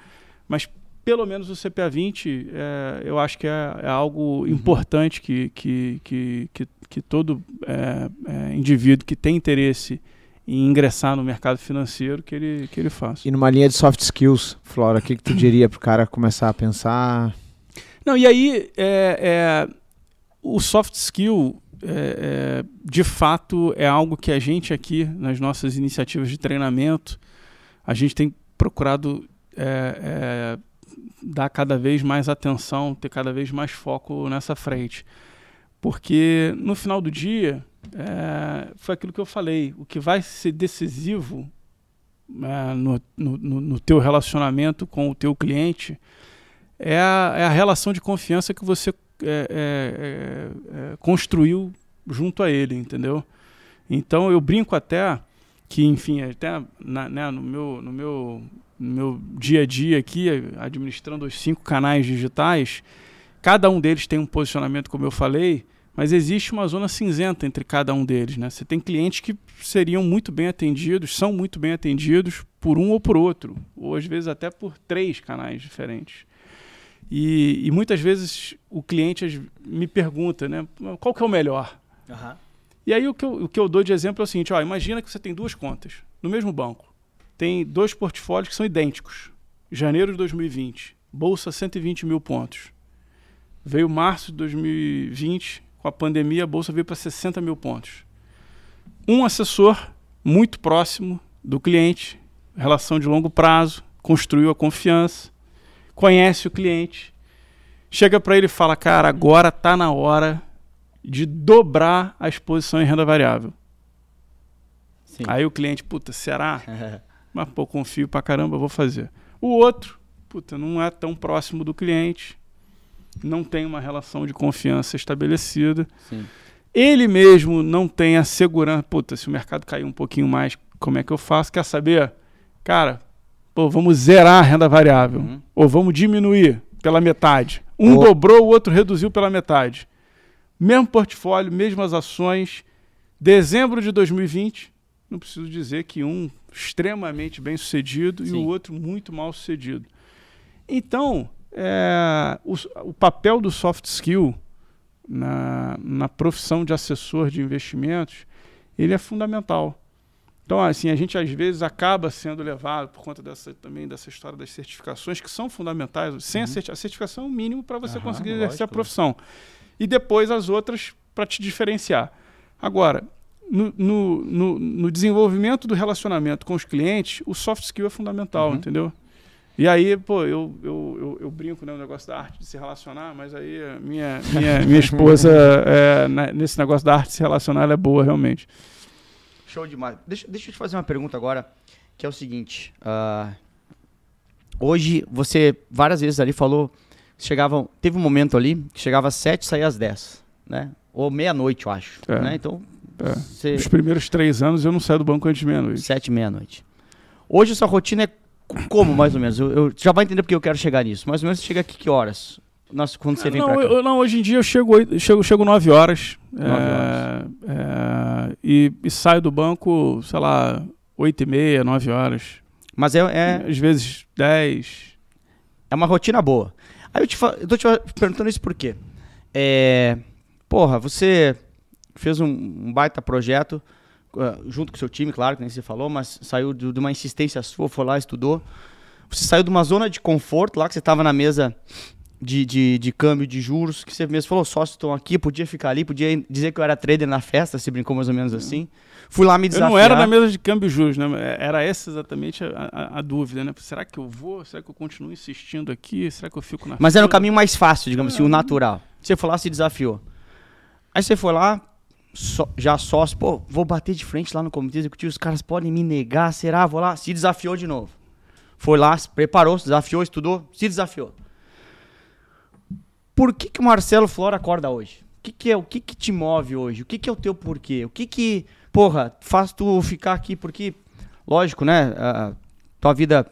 Mas pelo menos o CPA 20 é, eu acho que é, é algo importante que, que, que, que, que todo é, é, indivíduo que tem interesse em ingressar no mercado financeiro que ele, que ele faça. E numa linha de soft skills, Flora, o que, que tu diria pro cara começar a pensar? Não, e aí é, é, o soft skill, é, de fato, é algo que a gente aqui, nas nossas iniciativas de treinamento, a gente tem procurado é, é, dar cada vez mais atenção, ter cada vez mais foco nessa frente. Porque no final do dia, é, foi aquilo que eu falei, o que vai ser decisivo é, no, no, no- teu relacionamento com o teu cliente é a, é a relação de confiança que você é, construiu junto a ele, entendeu? Então eu brinco até que, enfim, até na- né, no, meu, no, meu, no meu dia a dia aqui, administrando os cinco canais digitais, cada um deles tem um posicionamento, como eu falei, mas existe uma zona cinzenta entre cada um deles. Né? Você tem clientes que seriam muito bem atendidos, são muito bem atendidos por um ou por outro, ou às vezes até por três canais diferentes. E, e muitas vezes o cliente me pergunta, né? Qual que é o melhor? Uhum. E aí o que, eu, o que eu dou de exemplo é o seguinte, ó, imagina que você tem duas contas no mesmo banco. Tem dois portfólios que são idênticos. Janeiro de 2020, bolsa 120 mil pontos. Veio março de 2020, com a pandemia, a bolsa veio para 60 mil pontos. Um assessor muito próximo do cliente, relação de longo prazo, construiu a confiança, conhece o cliente, chega para ele e fala: Cara, agora está na hora de dobrar a exposição em renda variável. Sim. Aí o cliente, puta, será? Mas, pô, confio pra caramba, vou fazer. O outro, puta, não é tão próximo do cliente, não tem uma relação de confiança estabelecida. Sim. Ele mesmo não tem a segurança. Puta, se o mercado cair um pouquinho mais, como é que eu faço? Quer saber? Cara, pô, vamos zerar a renda variável. Uhum. Ou vamos diminuir pela metade. Um Ou- dobrou, o outro reduziu pela metade. Mesmo portfólio, mesmas ações. Dezembro de 2020, não preciso dizer que um extremamente bem sucedido e Sim. o outro muito mal sucedido. Então, é, o, o papel do soft skill na, na profissão de assessor de investimentos, ele é fundamental. Então, assim, a gente às vezes acaba sendo levado por conta dessa também dessa história das certificações que são fundamentais. Sem a, certi- a certificação é o mínimo para você Aham, conseguir lógico, exercer a profissão. E depois as outras para te diferenciar. Agora, no, no, no, no desenvolvimento do relacionamento com os clientes, o soft skill é fundamental, Uhum. entendeu? E aí, pô, eu, eu, eu, eu brinco né, no negócio da arte de se relacionar, mas aí a minha, minha, minha esposa, é, na- nesse negócio da arte de se relacionar, ela é boa, realmente. Show demais. Deixa, deixa eu te fazer uma pergunta agora, que é o seguinte. ah, hoje, você várias vezes ali falou, chegavam, teve um momento ali que chegava às 7 e saía às 10, né? Ou meia-noite, eu acho. É. Né? Então, É. você... Os primeiros três anos eu não saio do banco antes de meia-noite. Sete e meia-noite. Hoje, sua rotina é como, mais ou menos? Eu, eu- já vai entender porque eu quero chegar nisso. Mais ou menos, você chega aqui que horas? Nossa, quando você vem não, pra eu- não, hoje em dia eu chego, chego, chego 9 horas. Nove é, é, e, e saio do banco, sei lá, 8 e meia, 9 horas. Mas é, é, Às vezes 10. é uma rotina boa. Aí eu, te fa- eu tô te perguntando isso por quê? É, porra, você fez um, baita projeto, ah, junto com seu time, claro, que nem você falou, mas saiu de, de uma insistência sua, foi lá, estudou. Você saiu de uma zona de conforto lá, que você estava na mesa de, de, de câmbio de juros, que você mesmo falou, sócios estão aqui, podia ficar ali, podia dizer que eu era trader na festa, se brincou mais ou menos assim. Fui lá me Eu desafiar. não era na mesa de câmbio e juros, né? Era essa exatamente a, a- a dúvida, né? Será que eu vou? Será que eu continuo insistindo aqui? Será que eu fico na Mas era o fila? caminho mais fácil, digamos assim, o É. natural. Você foi lá, se desafiou. Aí você foi lá, já sócio, pô, vou bater de frente lá no comitê executivo, os caras podem me negar, será? Vou lá, se desafiou de novo. Foi lá, se preparou, se desafiou, estudou, se desafiou. Por que, que o Marcelo Flora acorda hoje? O que, que é, o que, que te move hoje? O que, que é o teu porquê? O que que, porra, faz tu ficar aqui? Porque, lógico, né? ah, tua vida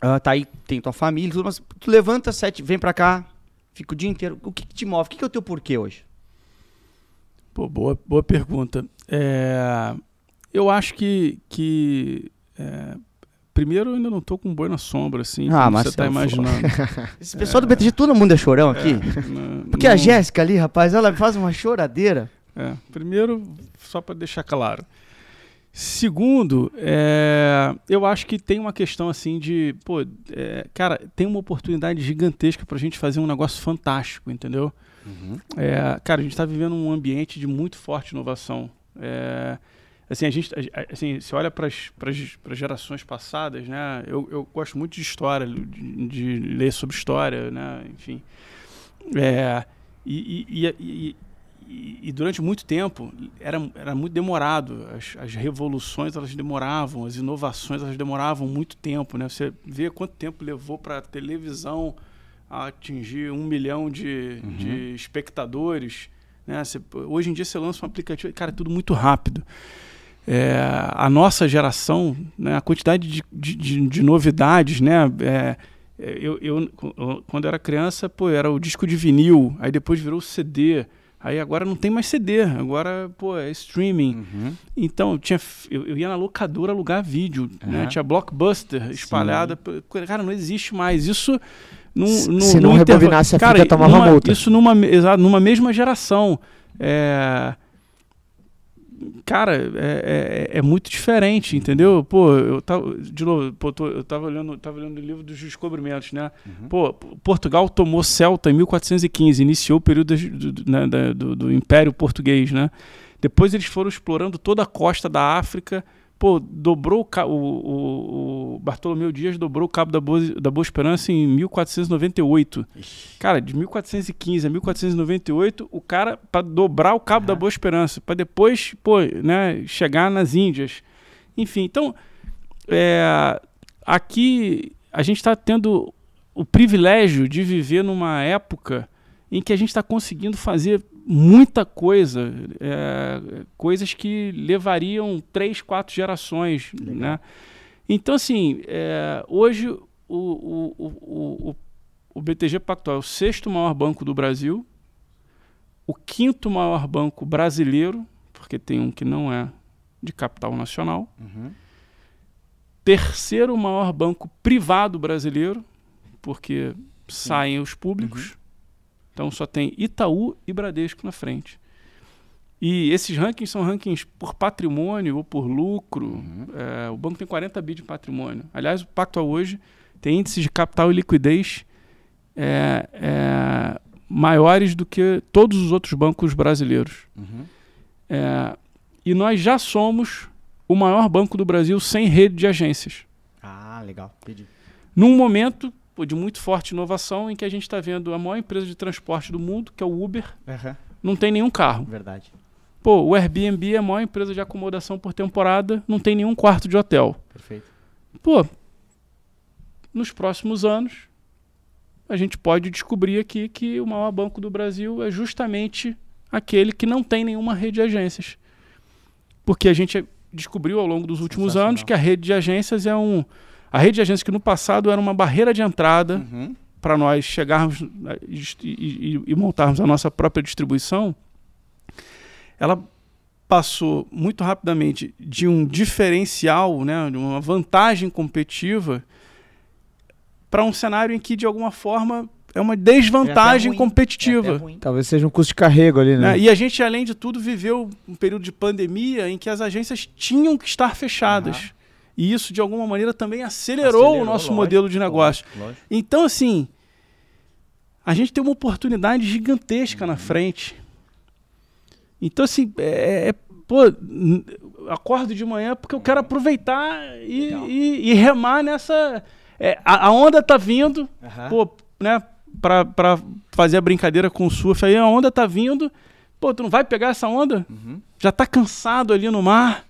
ah, tá aí, tem tua família, tudo, mas tu levanta sete, vem pra cá, fica o dia inteiro. O que, que te move? O que, que é o teu porquê hoje? Pô, boa, boa pergunta. É, eu acho que, que é, primeiro eu ainda não tô com um boi na sombra, assim, Ah, como mas você tá imaginando. Esse pessoal do BTG, todo mundo é chorão aqui. Não- Porque a não- Jéssica ali, rapaz, ela faz uma choradeira. É, primeiro, só para deixar claro. Segundo, é, eu acho que tem uma questão assim de, pô, é, cara, tem uma oportunidade gigantesca para a gente fazer um negócio fantástico, entendeu? É, cara, a gente está vivendo um ambiente de muito forte inovação. Assim, a gente, assim, você olha para as gerações passadas, né? Eu, eu gosto muito de história, de, de ler sobre história, né? Enfim. É, e, e, e, e- durante muito tempo era, era muito demorado. As, as revoluções elas demoravam, as inovações elas demoravam muito tempo, né? Você vê quanto tempo levou para a televisão atingir um milhão de, de espectadores. Né? Você- hoje em dia você lança um aplicativo, cara, é tudo muito rápido. É, a nossa geração, né, a quantidade de, de, de- de novidades, né? é, é, eu, eu, quando era criança, pô, era o disco de vinil, aí depois virou o CD, aí agora não tem mais CD, agora pô, é streaming. Então, tinha, f- eu, eu ia na locadora alugar vídeo, né? Tinha blockbuster espalhada. p- Cara, não existe mais. Isso num, num, Se não rebobinasse a Cara, fita, tomava numa- multa. Isso numa, exato, numa mesma geração. É, Cara, é, é, é muito diferente, entendeu? Pô, eu tava. De novo, pô, tô- eu tava olhando, tava olhando o livro dos descobrimentos, né? Pô, P- Portugal tomou Celta em 1415, iniciou o período do, do- né, do- do Império Português, né? Depois eles foram explorando toda a costa da África. Pô, dobrou o, o, o- Bartolomeu Dias dobrou o Cabo da Boa, da Boa Esperança em 1498. Cara, de 1415 a 1498, o cara para dobrar o Cabo da Boa Esperança, para depois, pô, né, chegar nas Índias. Enfim, então é, aqui a gente está tendo o privilégio de viver numa época em que a gente está conseguindo fazer muita coisa, é, coisas que levariam três, quatro gerações, né? Então, assim, é, hoje o, o, o, o, o BTG Pactual é o sexto maior banco do Brasil, o quinto maior banco brasileiro, porque tem um que não é de capital nacional, terceiro maior banco privado brasileiro, porque saem os públicos. Então só tem Itaú e Bradesco na frente. E esses rankings são rankings por patrimônio ou por lucro. É, o banco tem 40 bi de patrimônio. Aliás, o Pactual hoje tem índices de capital e liquidez é, é, maiores do que todos os outros bancos brasileiros. É, e nós já somos o maior banco do Brasil sem rede de agências. Ah, legal. Entendi. Num momento pô, de muito forte inovação em que a gente está vendo a maior empresa de transporte do mundo, que é o Uber, não tem nenhum carro. Verdade. Pô, o Airbnb é a maior empresa de acomodação por temporada, não tem nenhum quarto de hotel. Perfeito. Pô, nos próximos anos, a gente pode descobrir aqui que o maior banco do Brasil é justamente aquele que não tem nenhuma rede de agências. Porque a gente descobriu ao longo dos últimos anos que a rede de agências é um. A rede de agências que no passado era uma barreira de entrada Uhum. para nós chegarmos né, e, e- e- montarmos a nossa própria distribuição, ela passou muito rapidamente de um diferencial, né, de uma vantagem competitiva, para um cenário em que, de alguma forma, é uma desvantagem ruim. competitiva. É. Talvez seja um custo de carrego ali, né? né? E a gente, além de tudo, viveu um período de pandemia em que as agências tinham que estar fechadas. E isso, de alguma maneira, também acelerou, Acelerou, o nosso lógico, modelo de negócio. Lógico. Então, assim, a gente tem uma oportunidade gigantesca Uhum. na frente. Então, assim, é, é- pô, n- acordo de manhã porque eu quero aproveitar e, e- e remar nessa. é, a, a onda tá vindo, Aham. pô, né, pra, pra fazer a brincadeira com o surf aí, a onda tá vindo. Pô, tu não vai pegar essa onda? Uhum. Já tá cansado ali no mar,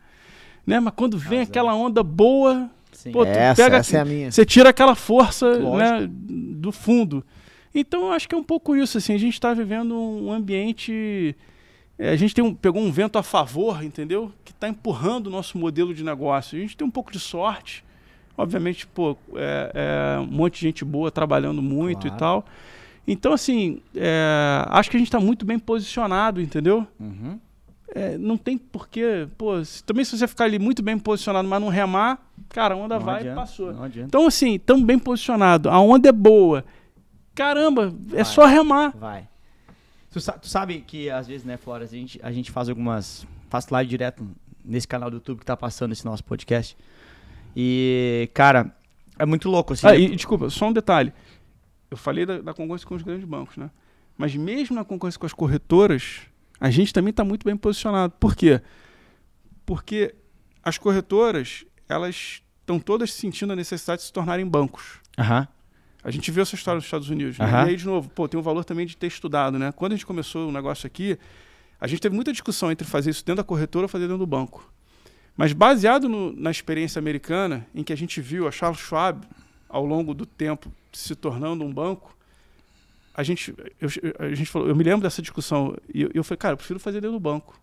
né? Mas quando vem aquela onda boa, Sim. Pô, tu essa, pega- essa é a minha. você tira aquela força né, do fundo. Então, eu acho que é um pouco isso. Assim, a gente está vivendo um ambiente. é, a gente tem um- pegou um vento a favor, entendeu? Que está empurrando o nosso modelo de negócio. A gente tem um pouco de sorte. Obviamente, pô, é, é um monte de gente boa trabalhando muito Claro. e tal. Então, assim, é, acho que a gente está muito bem posicionado, entendeu? Uhum. É, não tem porquê. Pô, se- também se você ficar ali muito bem posicionado, mas não remar, cara, a onda Não vai adianta, e passou. Não adianta. Então, assim, estamos bem posicionados. A onda é boa. Caramba, é Vai. só remar. Vai. Tu, tu sabe que às vezes, né, Flora, a gente, a gente faz algumas. Faz live direto nesse canal do YouTube que tá passando esse nosso podcast. E, cara, é muito louco, assim. Ah, né? e, desculpa, só um detalhe. Eu falei da, da concorrência com os grandes bancos, né? Mas mesmo na concorrência com as corretoras, a gente também está muito bem posicionado. Por quê? Porque as corretoras, elas estão todas sentindo a necessidade de se tornarem bancos. Aham. A gente viu essa história nos Estados Unidos. Né? Aham. E aí, de novo, pô, tem o valor também de ter estudado, né? Quando a gente começou o negócio aqui, a gente teve muita discussão entre fazer isso dentro da corretora ou fazer dentro do banco. Mas baseado no- na experiência americana, em que a gente viu a Charles Schwab, ao longo do tempo, se tornando um banco, a gente, eu, a gente falou, eu me lembro dessa discussão, e eu, eu falei, cara, eu prefiro fazer dentro do banco.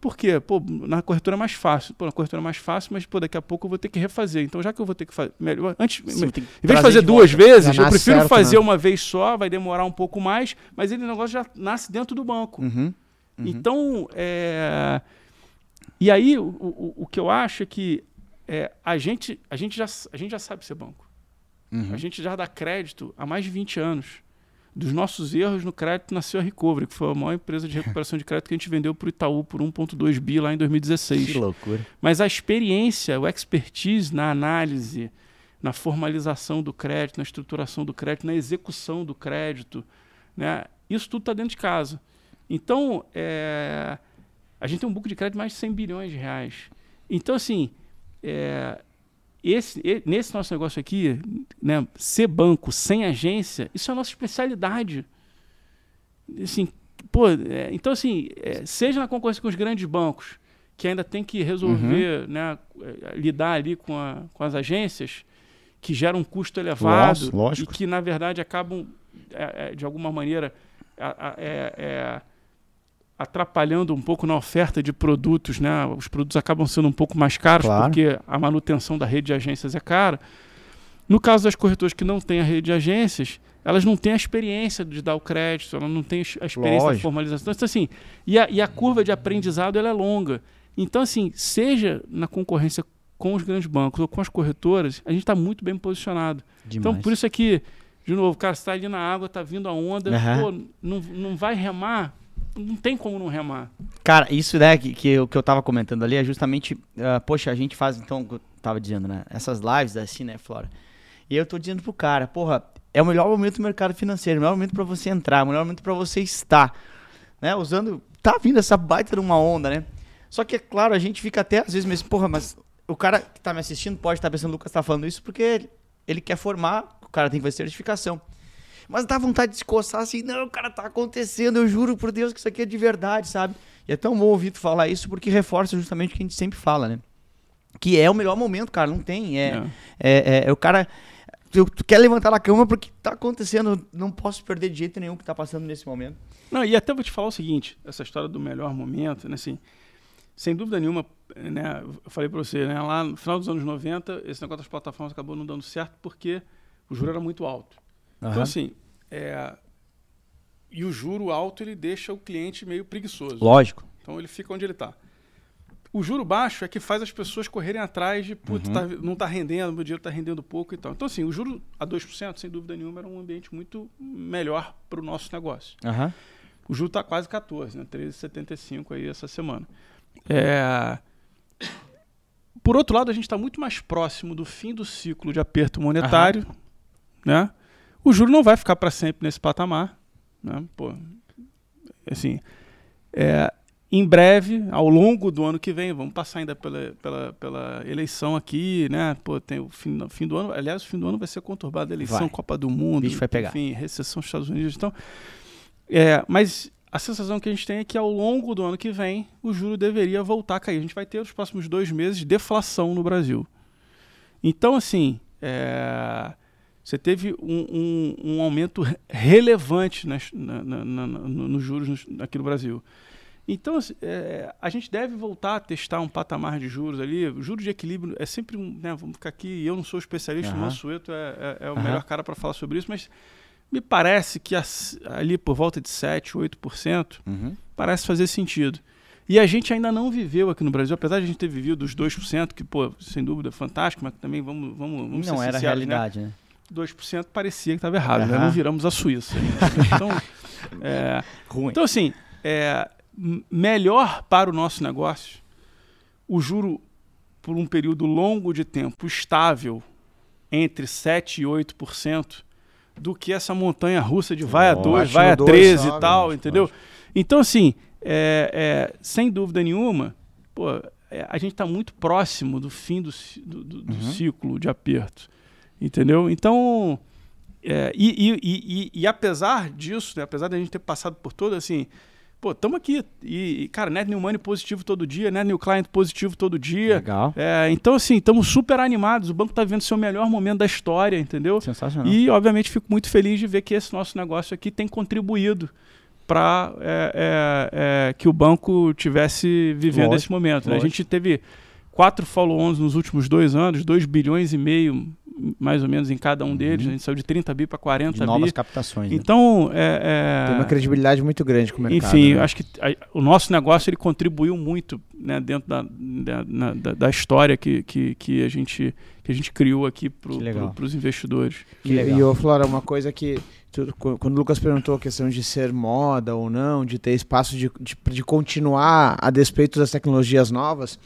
Por quê? Pô, na corretora é mais fácil. Pô, na corretora é mais fácil, mas pô, daqui a pouco eu vou ter que refazer. Então, já que eu vou ter que fazer. Melhor, antes, Sim, em vez de fazer de duas vezes, eu prefiro certo, fazer né? uma vez só, vai demorar um pouco mais, mas ele negócio já nasce dentro do banco. Uhum. Uhum. Então, é... e aí o, o, o que eu acho é que é, a, gente, a, gente já, a gente já sabe ser banco. Uhum. A gente já dá crédito há mais de 20 anos. Dos nossos erros no crédito nasceu a Recovery, que foi a maior empresa de recuperação de crédito que a gente vendeu para o Itaú por 1,2 bi lá em 2016. Que loucura. Mas a experiência, o expertise na análise, na formalização do crédito, na estruturação do crédito, na execução do crédito, né? isso tudo está dentro de casa. Então, é, a gente tem um book de crédito de mais de 100 bilhões de reais. Então, assim, é, esse, nesse nosso negócio aqui, né, ser banco sem agência, isso é a nossa especialidade. Assim, pô, é, então, assim, é, seja na concorrência com os grandes bancos, que ainda tem que resolver, né, é, lidar ali com, a- com as agências, que geram um custo elevado lógico. e que, na verdade, acabam, é, é, de alguma maneira, é- é, atrapalhando um pouco na oferta de produtos, né? Os produtos acabam sendo um pouco mais caros Claro. porque a manutenção da rede de agências é cara. No caso das corretoras que não têm a rede de agências, elas não têm a experiência de dar o crédito, elas não têm a experiência da Lógico. formalização. Então, assim, e a, e a curva de aprendizado é longa. Então, assim, seja na concorrência com os grandes bancos ou com as corretoras, a gente está muito bem posicionado. Então, por isso é que, de novo, cara, está ali na água, tá vindo a onda, Aham. pô, não, não vai remar, não tem como não remar. Cara, isso né, que, que, que eu tava comentando ali é justamente, ah, poxa, a gente faz, então, eu tava dizendo, né? Essas lives assim, né, Flora? E eu tô dizendo pro cara, porra, é o melhor momento do mercado financeiro, o melhor momento pra você entrar, o melhor momento pra você estar, né? Usando, tá vindo essa baita de uma onda, né? Só que, é claro, a gente fica até às vezes mesmo, porra, mas o cara que tá me assistindo pode estar pensando, o Lucas tá falando isso porque ele, ele quer formar, o cara tem que fazer certificação. Mas dá vontade de se coçar assim, não, cara, tá acontecendo, eu juro por Deus que isso aqui é de verdade, sabe? E é tão bom ouvir tu falar isso porque reforça justamente o que a gente sempre fala, né? Que é o melhor momento, cara, não tem. É, é. é- é o cara. Tu, tu quer levantar da cama porque tá acontecendo, não posso perder de jeito nenhum o que tá passando nesse momento. Não, e até vou te falar o seguinte, essa história do melhor momento, né, assim, sem dúvida nenhuma, né, eu falei para você, né, lá no final dos anos 90, esse negócio das plataformas acabou não dando certo porque o juro era muito alto. Então, assim, é, e o juro alto, ele deixa o cliente meio preguiçoso. Lógico. Então ele fica onde ele está. O juro baixo é que faz as pessoas correrem atrás de, putz, tá- não está rendendo, meu dinheiro está rendendo pouco e tal. Então, assim, o juro a 2%, sem dúvida nenhuma, era um ambiente muito melhor para o nosso negócio. Aham. O juro está quase 14, né? 13,75 aí essa semana. É... Por outro lado, a gente está muito mais próximo do fim do ciclo de aperto monetário, né? O juro não vai ficar para sempre nesse patamar, né? Pô, assim, é, em breve, ao longo do ano que vem, vamos passar ainda pela, pela, pela eleição aqui, né? Pô, tem o fim, o fim do ano, aliás, o fim do ano vai ser conturbado, eleição, Vai. Copa do Mundo, enfim, recessão dos Estados Unidos, então, é, mas a sensação que a gente tem é que ao longo do ano que vem o juro deveria voltar a cair. A gente vai ter nos próximos dois meses deflação no Brasil. Então, assim, é, você teve um, um- um aumento re- relevante nas, na, na- na- no- nos juros aqui no Brasil. Então, assim, é, a gente deve voltar a testar um patamar de juros ali. O juro de equilíbrio é sempre um. Né, vamos ficar aqui, eu não sou especialista, Aham. o Mansueto é, é, é o Aham. melhor cara para falar sobre isso, mas me parece que as- ali por volta de 7, 8%, Uhum. parece fazer sentido. E a gente ainda não viveu aqui no Brasil, apesar de a gente ter vivido dos 2%, que, pô, sem dúvida, é fantástico, mas também vamos, vamos, vamos Não era a né? realidade, né? 2% parecia que estava errado, né? Aham. Não viramos a Suíça. né? Então, é, Ruim. então assim, é, melhor para o nosso negócio, o juro por um período longo de tempo estável entre 7% e 8% do que essa montanha russa de vai a Lógico, 2, vai a dois, 13 e sabe? tal, entendeu? Então, assim, é, é, sem dúvida nenhuma, pô, é, a gente está muito próximo do fim do- do- do Uhum. ciclo de aperto, entendeu? Então, é, e, e- e- e- apesar disso, né, apesar da gente ter passado por todo, assim, pô, estamos aqui, e, cara, net new money positivo todo dia, net new client positivo todo dia, Legal. é, então, assim, estamos super animados, o banco está vivendo seu melhor momento da história, entendeu? Sensacional. E, obviamente, fico muito feliz de ver que esse nosso negócio aqui tem contribuído para que o banco tivesse vivendo Lógico, esse momento. né? A gente teve quatro follow-ons nos últimos dois anos, 2 bilhões e meio mais ou menos em cada um deles. Uhum. A gente saiu de 30 bi para 40 De novas bi. captações. né? Então, é, é, Tem uma credibilidade muito grande com o mercado. enfim, né? eu acho que a- o nosso negócio ele contribuiu muito né, dentro da, da, na- da- da história que, que, que, a gente, que a gente criou aqui para Que legal. os investidores. Que E- legal. E, ô, Flora, uma coisa que. tu- qu- quando o Lucas perguntou a questão de ser moda ou não, de ter espaço de, de, de continuar a despeito das tecnologias novas,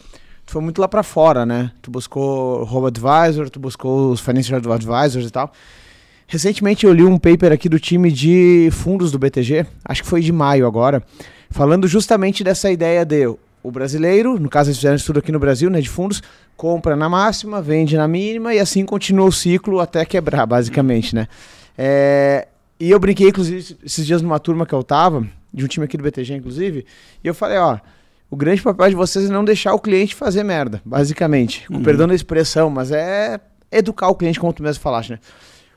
tu foi muito lá pra fora, né? Tu buscou Robo Advisor, tu buscou os Financial Advisors e tal. Recentemente eu li um paper aqui do time de fundos do BTG, acho que foi de maio agora, falando justamente dessa ideia de o brasileiro, no caso eles fizeram estudo aqui no Brasil, né, de fundos, compra na máxima, vende na mínima e assim continua o ciclo até quebrar, basicamente, né? É, e eu brinquei, inclusive, esses dias numa turma que eu tava, de um time aqui do BTG, inclusive, e eu falei, ó, o grande papel de vocês é não deixar o cliente fazer merda, basicamente. Com Uhum. perdão da expressão, mas é educar o cliente, como tu mesmo falaste, né?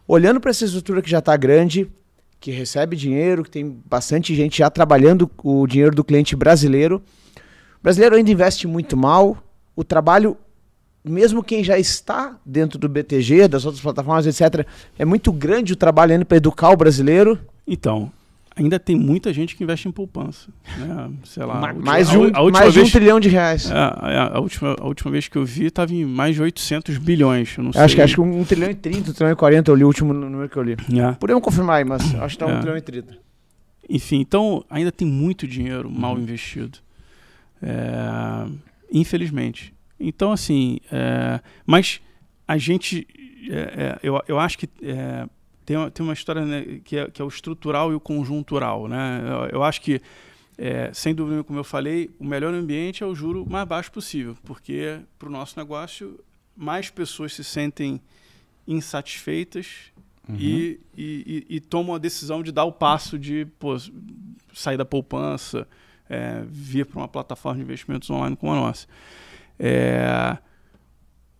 Olhando para essa estrutura que já tá grande, que recebe dinheiro, que tem bastante gente já trabalhando o dinheiro do cliente brasileiro. O brasileiro ainda investe muito mal. O trabalho, mesmo quem já está dentro do BTG, das outras plataformas, etc., é muito grande o trabalho ainda para educar o brasileiro. Então, ainda tem muita gente que investe em poupança. Né? Sei lá, a última- Mais de a um, a última mais de um vez- trilhão de reais. É, a, a última, a última vez que eu vi estava em mais de 800 bilhões. Eu não sei. Acho que, acho que um trilhão e 30, um trilhão e 40 eu li o último número que eu li. É. Podemos confirmar aí, mas acho que tá um É. trilhão e 30. Enfim, então ainda tem muito dinheiro Uhum. mal investido. É, infelizmente. Então, assim, é, mas a gente. é, é, eu, eu acho que é, tem, uma- tem uma história né, que, é, que é o estrutural e o conjuntural. Né? Eu, eu acho que, é, sem dúvida, como eu falei, o melhor ambiente é o juro mais baixo possível, porque para o nosso negócio, mais pessoas se sentem insatisfeitas e, e, e- e tomam a decisão de dar o passo de pô, sair da poupança, é, vir para uma plataforma de investimentos online como a nossa. É,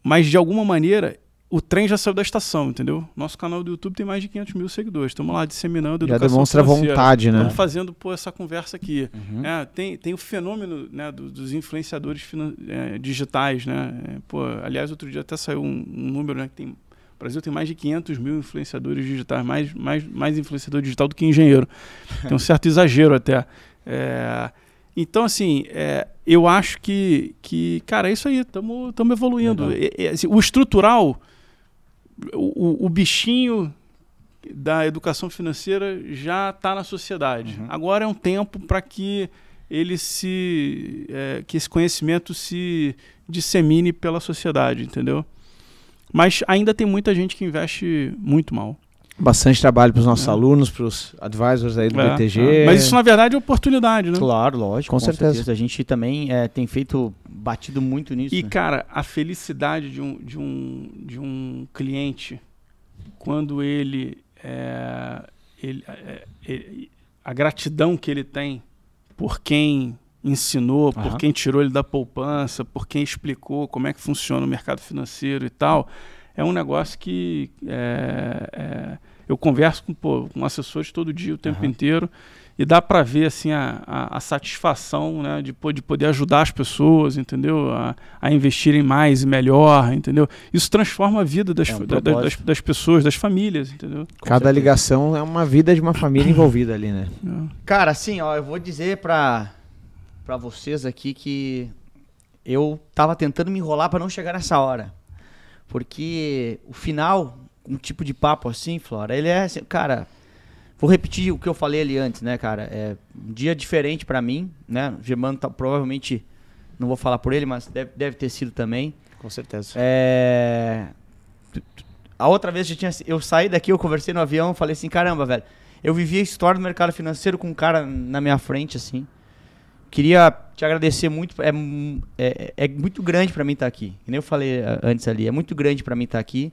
mas, de alguma maneira, o trem já saiu da estação, entendeu? Nosso canal do YouTube tem mais de 500 mil seguidores. Estamos lá disseminando Já educação demonstra financeira. vontade, né? Estamos fazendo pô, essa conversa aqui. Uhum. É, tem, tem o fenômeno né, do- dos influenciadores é, digitais, né? É, pô, aliás, outro dia até saiu um, um número, né? Que tem, o Brasil tem mais de 500 mil influenciadores digitais, mais, mais, mais influenciador digital do que engenheiro. Tem um certo exagero até. É, então, assim, é, eu acho que, que, cara, é isso aí, estamos evoluindo. É, assim, o estrutural, o, o- bichinho da educação financeira já está na sociedade. Uhum. Agora é um tempo para que ele se é, que esse conhecimento se dissemine pela sociedade, entendeu? Mas ainda tem muita gente que investe muito mal. Bastante trabalho para os nossos É. alunos, para os advisors aí do É, BTG. é. Mas isso na verdade é oportunidade, né? Claro, lógico. Com certeza. A gente também é, tem feito, batido muito nisso. E né? cara, a felicidade de um, de um, de um cliente quando ele, é, ele, é, ele- a gratidão que ele tem por quem ensinou, por Aham. quem tirou ele da poupança, por quem explicou como é que funciona o mercado financeiro e tal, é um negócio que é, é, eu converso com, pô, com assessores todo dia, o tempo Aham. inteiro, e dá para ver assim a, a, a satisfação né, de, de poder ajudar as pessoas, entendeu? A, a investirem mais e melhor, entendeu? Isso transforma a vida das, É um da- da- das, das pessoas, das famílias, entendeu? Com Cada certeza. ligação é uma vida de uma família envolvida ali, né? É. Cara, assim, ó, eu vou dizer pra, pra vocês aqui que eu tava tentando me enrolar pra não chegar nessa hora. Porque o final, um tipo de papo assim, Flora, ele é, assim, cara, vou repetir o que eu falei ali antes, né, cara? É um dia diferente pra mim, né? O Germano tá, provavelmente, não vou falar por ele, mas deve, deve ter sido também. Com certeza. É... A outra vez eu, tinha, eu saí daqui, eu conversei no avião, falei assim, caramba, velho, eu vivi a história do mercado financeiro com um cara na minha frente, assim. Queria te agradecer muito, é, é, é muito grande pra mim estar aqui. Que nem eu falei antes ali, é muito grande pra mim estar aqui.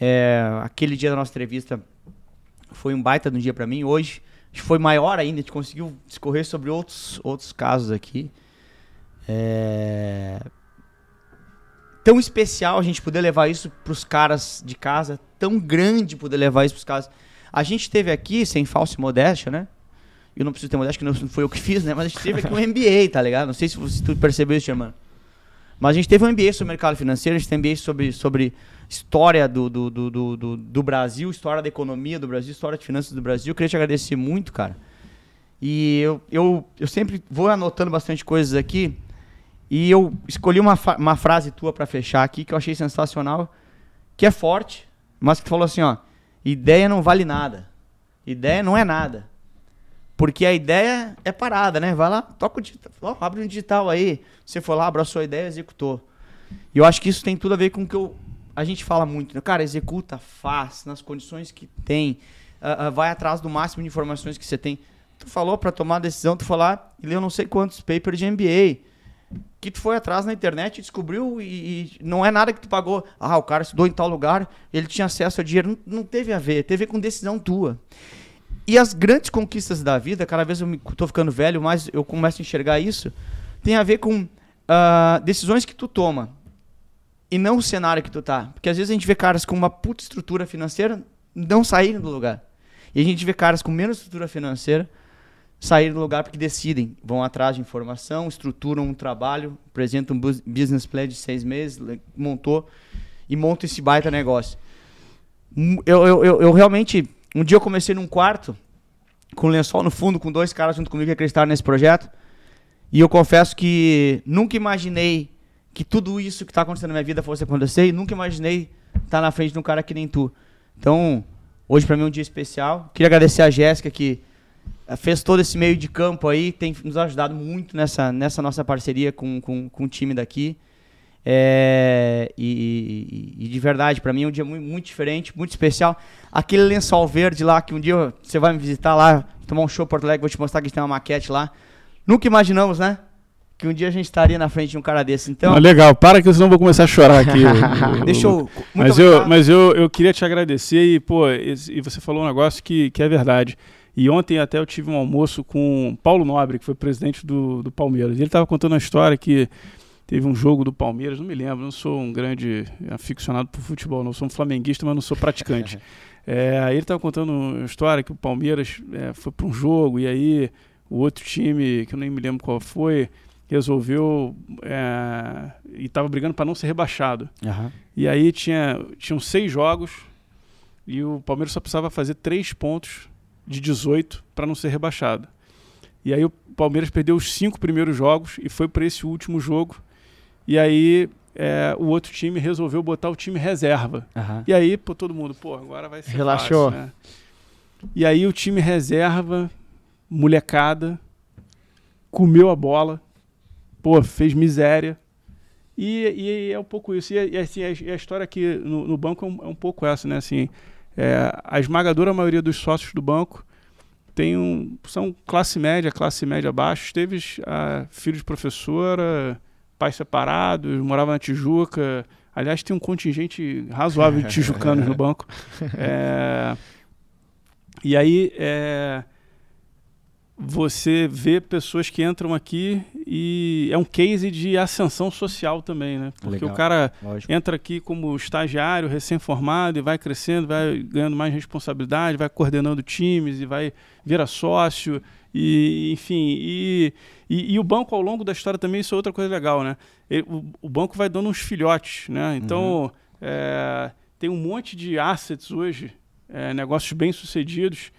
É, aquele dia da nossa entrevista foi um baita de um dia pra mim. Hoje foi maior ainda, a gente conseguiu discorrer sobre outros, outros casos aqui. É, tão especial a gente poder levar isso pros caras de casa, tão grande poder levar isso pros caras. A gente teve aqui, sem falsa modéstia, né? Eu não preciso ter modéstia, que não foi eu que fiz, né? Mas a gente teve aqui um MBA, tá ligado? Não sei se, se tu percebeu isso, Germano. Mas a gente teve um MBA sobre mercado financeiro, a gente tem um MBA sobre, sobre história do, do, do, do, do- Brasil, história da economia do Brasil, história de finanças do Brasil. Eu queria te agradecer muito, cara. E eu, eu, eu sempre vou anotando bastante coisas aqui. E eu escolhi uma, uma frase tua pra fechar aqui que eu achei sensacional, que é forte, mas que tu falou assim, ó, ideia não vale nada. Ideia não é nada. Porque a ideia é parada, né? Vai lá, toca o digital, ó, abre um digital aí. Você foi lá, abraçou a ideia, executou. E eu acho que isso tem tudo a ver com o que eu, a gente fala muito. Né? Cara, executa, faz, nas condições que tem. ah, ah, vai atrás do máximo de informações que você tem. Tu falou pra tomar a decisão, tu foi lá e leu não sei quantos papers de MBA. Que tu foi atrás na internet descobriu e, e não é nada que tu pagou. Ah, o cara estudou em tal lugar, ele tinha acesso a dinheiro. Não, não teve a ver, teve a ver com decisão tua. E as grandes conquistas da vida, cada vez eu tô ficando velho, mas eu começo a enxergar isso, tem a ver com ah, decisões que tu toma e não o cenário que tu tá. Porque às vezes a gente vê caras com uma puta estrutura financeira não saírem do lugar. E a gente vê caras com menos estrutura financeira saírem do lugar porque decidem, vão atrás de informação, estruturam um trabalho, apresentam um bus- business plan de seis meses, montou e monta esse baita negócio. Hum, Eu, eu, eu, eu realmente, um dia eu comecei num quarto, com um lençol no fundo, com dois caras junto comigo que acreditaram nesse projeto. E eu confesso que nunca imaginei que tudo isso que está acontecendo na minha vida fosse acontecer e nunca imaginei estar na frente de um cara que nem tu. Então, hoje para mim é um dia especial. Queria agradecer a Jéssica que eh, fez todo esse meio de campo aí, tem nos ajudado muito nessa, nessa nossa parceria com, com, com o time daqui. É, e, e- e de verdade, para mim é um dia muito, muito diferente, muito especial. Aquele lençol verde lá, que um dia você vai me visitar lá, tomar um show em Porto Alegre, vou te mostrar que a gente tem uma maquete lá. Nunca imaginamos, né? Que um dia a gente estaria na frente de um cara desse. Então, Ah, legal, para que senão eu vou começar a chorar aqui. deixa eu. Mas, eu, mas eu, eu queria te agradecer e, pô, esse- e você falou um negócio que, que é verdade. E ontem até eu tive um almoço com Paulo Nobre, que foi presidente do, do Palmeiras. E ele estava contando uma história que teve um jogo do Palmeiras, não me lembro, não sou um grande aficionado por futebol, não sou um flamenguista, mas não sou praticante. É, aí ele estava contando uma história que o Palmeiras é, foi para um jogo e aí o outro time, que eu nem me lembro qual foi, resolveu é, e estava brigando para não ser rebaixado. Aham. E aí tinha, tinham seis jogos e o Palmeiras só precisava fazer três pontos de 18 para não ser rebaixado. E aí o Palmeiras perdeu os cinco primeiros jogos e foi para esse último jogo. E aí é, o outro time resolveu botar o time reserva. Aham. E aí, pô, todo mundo, pô, agora vai ser Relaxou. fácil, né? E aí o time reserva, molecada, comeu a bola, pô, fez miséria. E, e é um pouco isso. E, e, assim, a, a história aqui no, no banco é um, é um pouco essa, né? Assim, é, a esmagadora maioria dos sócios do banco tem um, são classe média, classe média baixa. Teve ah, filho de professora, pais separados, morava na Tijuca. Aliás, tem um contingente razoável de tijucanos no banco. É, e aí, é, você vê pessoas que entram aqui e é um case de ascensão social também, né? Porque Legal. o cara Lógico. entra aqui como estagiário, recém-formado, e vai crescendo, vai ganhando mais responsabilidade, vai coordenando times e vai vira sócio, e enfim, e, e, e o banco ao longo da história também isso é outra coisa legal, né? Ele- o, o banco vai dando uns filhotes, né? Então é, tem um monte de assets hoje, é, negócios bem sucedidos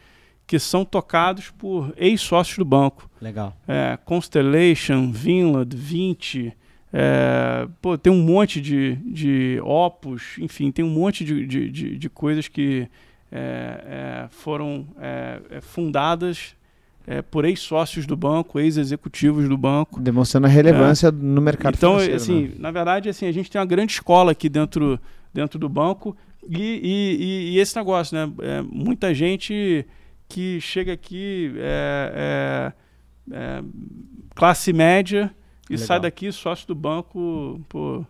que são tocados por ex-sócios do banco Legal. é, Constellation, Vinland, 20. É, pô, tem um monte de, de opus, enfim, tem um monte de, de, de, de coisas que é, é, foram é, fundadas é, por ex-sócios do banco, ex-executivos do banco. Demonstrando a relevância no mercado Então, financeiro. assim, né? na verdade, assim, a gente tem uma grande escola aqui dentro, dentro do banco e, e, e- e esse negócio, né? É, muita gente que chega aqui é, é, é, classe média e Legal. sai daqui sócio do banco pô,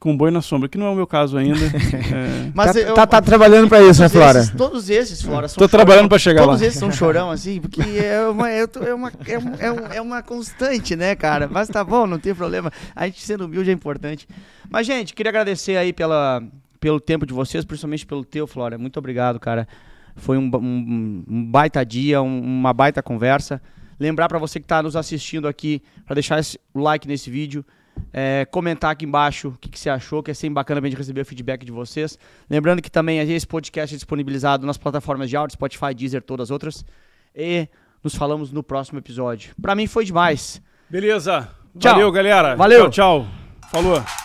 com boi na sombra, que não é o meu caso ainda. É, Mas tá, eu- tá- tá trabalhando pra isso, né, todos Flora? esses- todos esses, Flora, são Tô trabalhando pra chegar Todos lá. esses são chorão, assim, porque é uma, é, uma, é, um- é, é uma constante, né, cara? Mas tá bom, não tem problema. A gente sendo humilde é importante. Mas, gente, queria agradecer aí pela, pelo tempo de vocês, principalmente pelo teu, Flora. Muito obrigado, cara. Foi um, um- um baita dia, um- uma baita conversa. Lembrar pra você que tá nos assistindo aqui, pra deixar o like nesse vídeo. É, comentar aqui embaixo o que, que você achou, que é sempre bacana a gente receber o feedback de vocês. Lembrando que também esse podcast é disponibilizado nas plataformas de áudio, Spotify, Deezer, todas as outras. E nos falamos no próximo episódio. Pra mim foi demais. Beleza. Tchau. Valeu, galera. Valeu. Tchau, tchau. Falou.